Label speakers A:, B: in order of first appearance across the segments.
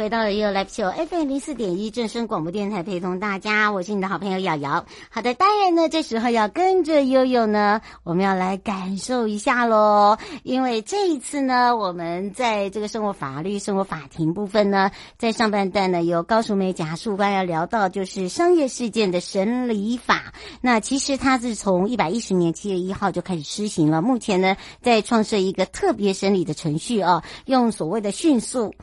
A: 回到了 YOYO Live Show FM 零四点一正声广播电台，陪同大家，我是你的好朋友瑶瑶。好的，当然呢，这时候要跟着悠悠呢，我们要来感受一下喽。因为这一次呢，我们在这个生活法律、生活法庭部分呢，在上半段呢，有高淑梅检察事务官要聊到，就是商业事件的审理法。那其实它是从一百一十年七月一号就开始施行了，目前呢，在创设一个特别审理的程序啊，用所谓的迅速。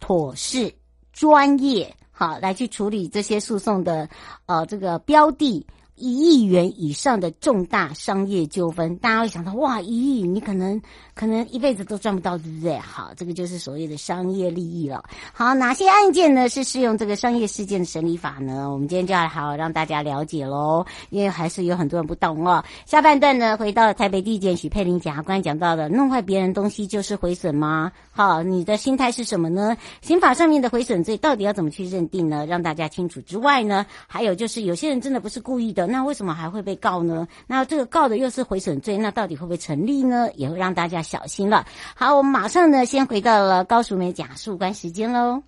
A: 妥适、专业，好来去处理这些诉讼的，呃，这个标的。一亿元以上的重大商业纠纷，大家会想到哇，一亿你可能可能一辈子都赚不到，对不对？好，这个就是所谓的商业利益了。好，哪些案件呢是适用这个商业事件的审理法呢？我们今天就要好好让大家了解喽，因为还是有很多人不懂哦。下半段呢，回到台北地检许佩玲检察官讲到的，弄坏别人东西就是毁损吗？好，你的心态是什么呢？刑法上面的毁损罪到底要怎么去认定呢？让大家清楚之外呢，还有就是有些人真的不是故意的。那为什么还会被告呢？那这个告的又是毁损罪，那到底会不会成立呢？也会让大家小心了。好，我们马上呢，先回到了高淑梅假诉关时间喽。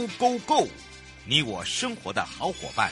B: Go Go，go！你我生活的好伙伴，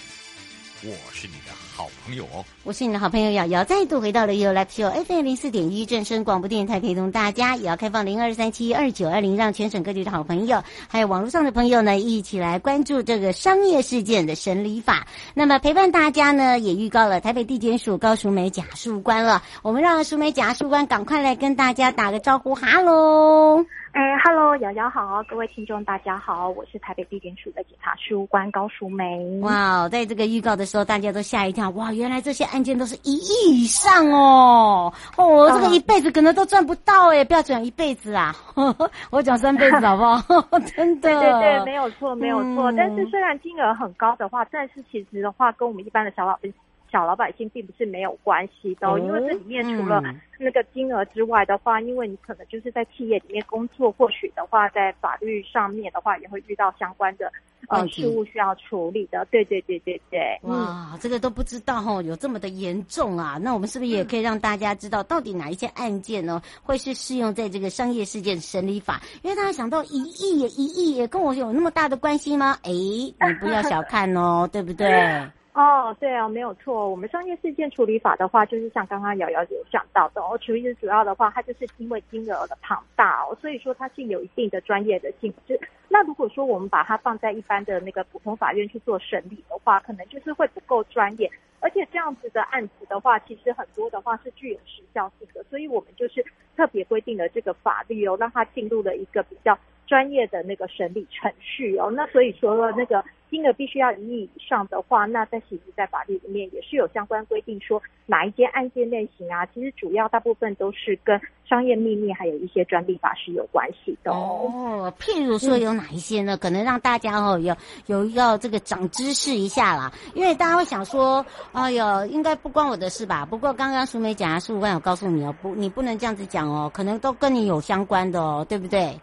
B: 我是你的好朋友哦。
A: 我是你的好朋友瑶瑶，再度回到了 YOYO Live Show FM 零四点一正声广播电台，陪同大家，也要开放零二三七二九二零，让全省各地的好朋友，还有网络上的朋友呢，一起来关注这个商业事件的审理法。那么陪伴大家呢，也预告了台北地检署高淑梅假书官了。我们让淑梅假书官赶快来跟大家打个招呼，哈喽。
C: 哎哈喽，瑶瑶好，各位听众大家好，我是台北地检署的检察事务官高淑梅。
A: 哇，在这个预告的时候，大家都吓一跳，哇，原来这些案件都是一亿以上哦，哦，这个一辈子可能都赚不到哎，不要讲一辈子啊，呵 呵我讲三辈子好不好？真的，
C: 对对对，没有错，没有错。嗯、但是虽然金额很高的话，但是其实的话，跟我们一般的小老百小老百姓并不是没有关系的，哦，因为这里面除了那个金额之外的话，因为你可能就是在企业里面工作，或许的话在法律上面的话也会遇到相关的呃事务需要处理的。对对对对对。
A: 哇，这个都不知道哦，有这么的严重啊？那我们是不是也可以让大家知道，到底哪一些案件呢会是适用在这个商业事件审理法？因为大家想到一亿也一亿也跟我有那么大的关系吗？哎，你不要小看哦，对不对？
C: 哦，对啊，没有错。我们商业事件处理法的话，就是像刚刚瑶瑶有讲到的哦，其实主要的话，它就是因为金额的庞大哦，所以说它是有一定的专业的性质。那如果说我们把它放在一般的那个普通法院去做审理的话，可能就是会不够专业，而且这样子的案子的话，其实很多的话是具有时效性的，所以我们就是特别规定了这个法律哦，让它进入了一个比较专业的那个审理程序哦。那所以说那个。金额必须要一亿以上的话，那在其实，在法律里面也是有相关规定，说哪一些案件类型啊，其实主要大部分都是跟商业秘密还有一些专利法是有关系的哦。
A: 譬如说有哪一些呢？可能让大家哦有有要这个长知识一下啦，因为大家会想说，哎呦，应该不关我的事吧？不过刚刚淑美讲啊，十五万有告诉你哦，不，你不能这样子讲哦，可能都跟你有相关的哦，对不对？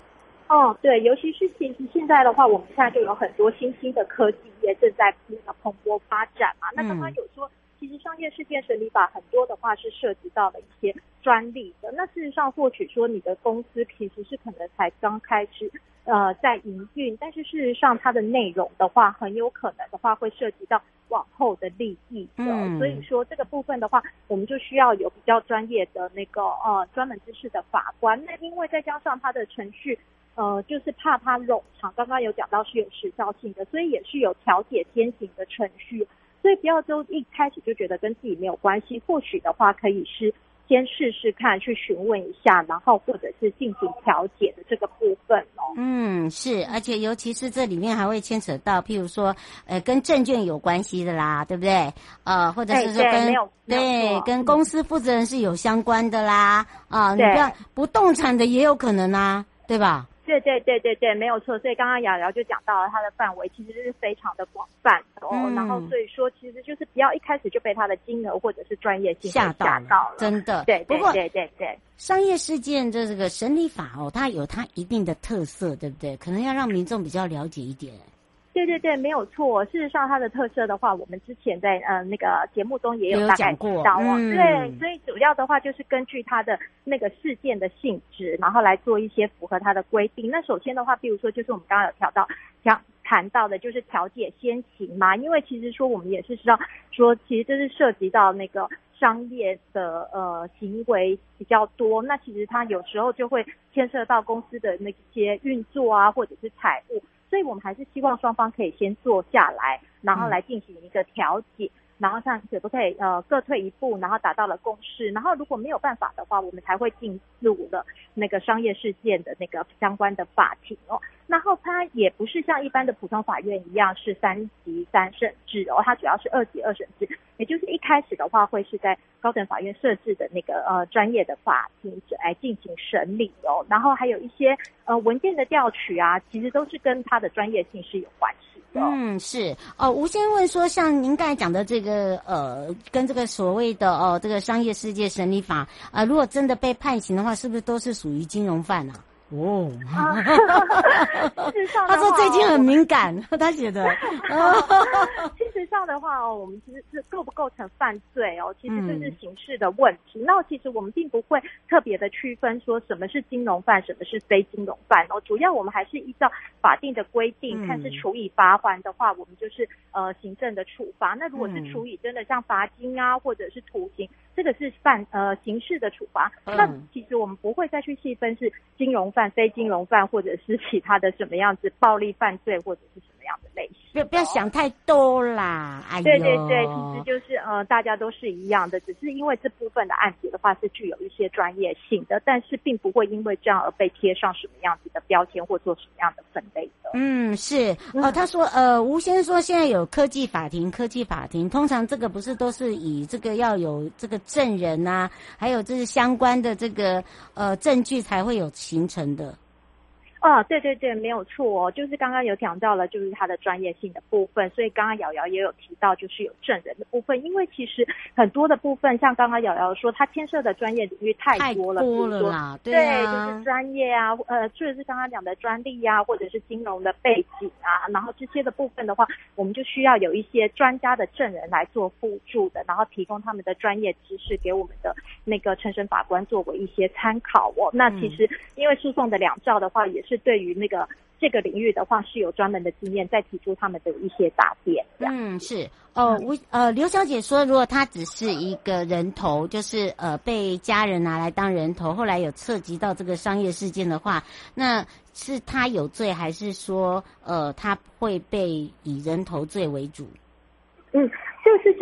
C: 哦，对，尤其是其实现在的话，我们现在就有很多新兴的科技业正在那个蓬勃发展嘛。那刚刚有说，其实商业事件审理法很多的话是涉及到了一些专利的。那事实上，或许说你的公司其实是可能才刚开始呃在营运，但是事实上它的内容的话，很有可能的话会涉及到往后的利益的。嗯，所以说这个部分的话，我们就需要有比较专业的那个呃专门知识的法官。那因为再加上它的程序。呃，就是怕它冗长，刚刚有讲到是有时效性的，所以也是有调解先行的程序，所以不要就一开始就觉得跟自己没有关系，或许的话可以是先试试看，去询问一下，然后或者是进行调解的这个部分哦。
A: 嗯，是，而且尤其是这里面还会牵扯到，譬如说，呃，跟证券有关系的啦，对不对？呃，或者是说跟对，跟公司负责人是有相关的啦，啊、呃，你不要不动产的也有可能啊，对吧？
C: 对对对对对，没有错。所以刚刚雅瑶就讲到了它的范围其实是非常的广泛哦。嗯、然后所以说，其实就是不要一开始就被它的金额或者是专业性吓到了，到了
A: 真的。
C: 对，
A: 不过
C: 对对对，
A: 商业事件这这个审理法哦，它有它一定的特色，对不对？可能要让民众比较了解一点。
C: 对对对，没有错。事实上，它的特色的话，我们之前在呃那个节目中也有大概提到哦。嗯、对，所以主要的话就是根据它的那个事件的性质，然后来做一些符合它的规定。那首先的话，比如说就是我们刚刚有调到调谈到的，就是调解先行嘛。因为其实说我们也是知道说，其实这是涉及到那个商业的呃行为比较多，那其实它有时候就会牵涉到公司的那些运作啊，或者是财务。所以我们还是希望双方可以先坐下来，然后来进行一个调解，然后看可不可以呃各退一步，然后达到了共识，然后如果没有办法的话，我们才会进入了那个商业事件的那个相关的法庭哦。然后它也不是像一般的普通法院一样是三级三审制哦，它主要是二级二审制，也就是一开始的话会是在高等法院设置的那个呃专业的法庭来进行审理哦，然后还有一些呃文件的调取啊，其实都是跟它的专业性是有关系的。
A: 嗯，是哦。吴先问说，像您刚才讲的这个呃，跟这个所谓的哦这个商业世界审理法、呃，如果真的被判刑的话，是不是都是属于金融犯呢、啊？哦，他说最近很敏感，他写的。
C: 事实上的话哦，我们其实是构不构成犯罪哦，其实这是刑事的问题。那其实我们并不会特别的区分说什么是金融犯，什么是非金融犯哦。主要我们还是依照法定的规定，看是处以罚锾的话，我们就是呃行政的处罚。那如果是处以真的像罚金啊，或者是徒刑，这个是犯呃刑事的处罚。那其实我们不会再去细分是金融犯、非金融犯，或者是其他的什么样子暴力犯罪，或者是什么样的类型。
A: 不要不要想太多啦，哎呦，
C: 对对对，其实就是呃，大家都是一样的，只是因为这部分的案子的话是具有一些专业性的，但是并不会因为这样而被贴上什么样子的标签或做什么样的分类的。
A: 嗯，是哦，他说呃，吴先生说现在有科技法庭，科技法庭通常这个不是都是以这个要有这个证人呐、啊，还有就是相关的这个呃证据才会有形成的。
C: 啊，对对对，没有错哦，就是刚刚有讲到了，就是他的专业性的部分，所以刚刚瑶瑶也有提到，就是有证人的部分，因为其实很多的部分，像刚刚瑶瑶说，他牵涉的专业领域太多了，
A: 太多了啦，对，
C: 就是专业啊，呃，或者是刚刚讲的专利啊，或者是金融的背景啊，然后这些的部分的话，我们就需要有一些专家的证人来做辅助的，然后提供他们的专业知识给我们的那个陈审法官作为一些参考哦。那其实因为诉讼的两造的话，也是。对于那个这个领域的话，是有专门的经验，再提出他们的一些答辩。
A: 嗯，是哦，吴呃，刘小姐说，如果她只是一个人头，就是呃被家人拿来当人头，后来有涉及到这个商业事件的话，那是她有罪，还是说呃她会被以人头罪为主？
C: 嗯。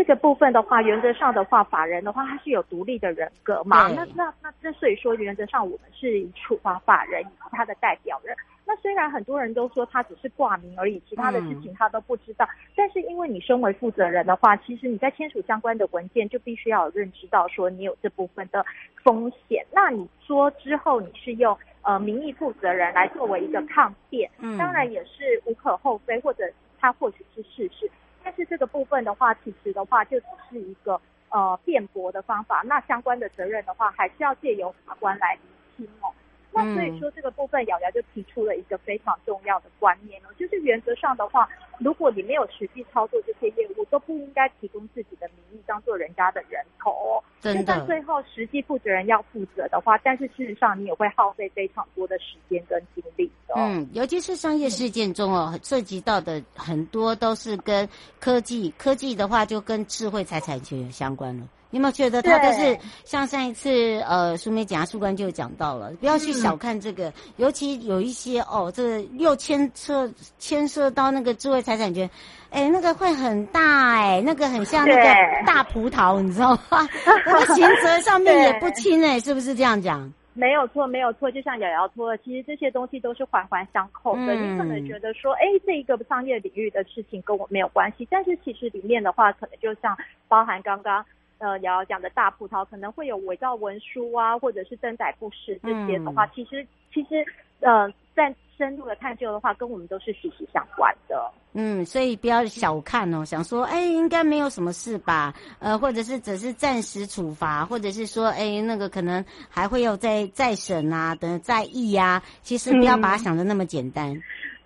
C: 就是这个部分的话，原则上的话，法人的话，他是有独立的人格嘛。那那那之所以说，原则上我们是以处罚法人以及他的代表人。那虽然很多人都说他只是挂名而已，其他的事情他都不知道。嗯、但是因为你身为负责人的话，其实你在签署相关的文件，就必须要有认知到说你有这部分的风险。那你说之后你是用呃名义负责人来作为一个抗辩，嗯，当然也是无可厚非，或者他或许是事实。但是这个部分的话，其实的话就只是一个呃辩驳的方法，那相关的责任的话，还是要借由法官来厘清哦。那所以说这个部分，瑶瑶就提出了一个非常重要的观念哦，就是原则上的话，如果你没有实际操作这些业务，都不应该提供自己的名义当做人家的人头哦。真的。就算最后实际负责人要负责的话，但是事实上你也会耗费非常多的时间跟精力的哦。
A: 嗯，尤其是商业事件中哦，涉及到的很多都是跟科技，科技的话就跟智慧财产权有相关了。你有没有觉得它都是像上一次呃，苏梅检察官就讲到了，不要去小看这个，嗯、尤其有一些哦，这又牵涉牵涉到那个智慧财产权，哎，那个会很大哎，那个很像那个大葡萄，你知道吗？那个刑责上面也不轻哎，是不是这样讲？
C: 没有错，没有错，就像瑶瑶说的，其实这些东西都是环环相扣的。嗯、你可能觉得说，哎，这一个商业领域的事情跟我没有关系，但是其实里面的话，可能就像包含刚刚。呃，瑶瑶讲的大葡萄可能会有伪造文书啊，或者是真载不实这些的话，嗯、其实其实呃，在深入的探究的话，跟我们都是息息相关的。
A: 嗯，所以不要小看哦，想说哎，应该没有什么事吧？呃，或者是只是暂时处罚，或者是说哎，那个可能还会有再再审啊，等再议啊。其实不要把它想的那么简单。嗯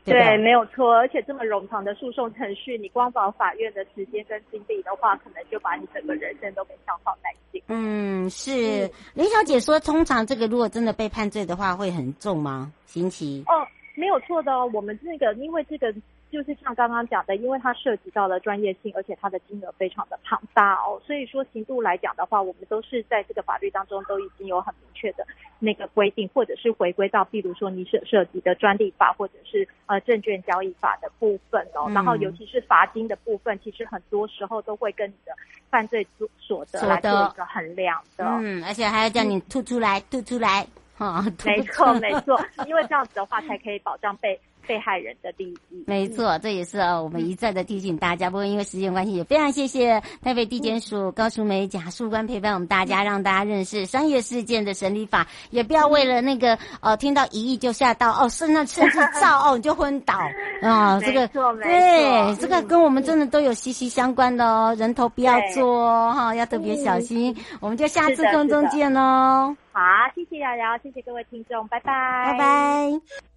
A: 对，对，没有错，而且这么冗长的诉讼程序，你光跑法院的时间跟精力的话，可能就把你整个人生都给消耗殆尽。嗯，是林小姐说，通常这个如果真的被判罪的话，会很重吗？刑期？哦，没有错的哦，我们这个因为这个。就是像刚刚讲的，因为它涉及到了专业性，而且它的金额非常的庞大哦，所以说刑度来讲的话，我们都是在这个法律当中都已经有很明确的那个规定，或者是回归到，比如说你涉涉及的专利法，或者是呃证券交易法的部分哦，嗯、然后尤其是罚金的部分，其实很多时候都会跟你的犯罪所所得来做一个衡量的，嗯，而且还要叫你吐出来，吐出来，哈、嗯，没错没错，因为这样子的话才可以保障被。被害人的利益，没错，这也是我们一再的提醒大家。嗯、不过因为时间关系，也非常谢谢台北地检署高淑梅检察官陪伴我们大家，让大家认识商业事件的审理法。也不要为了那个呃听到一亿就吓到哦，甚至甚至躁哦你就昏倒 啊、哦！这个对，这个跟我们真的都有息息相关的哦，人头不要做哦，哈，要特别小心。嗯、我们就下次空中见喽。好，谢谢瑶瑶，谢谢各位听众，拜拜，拜拜。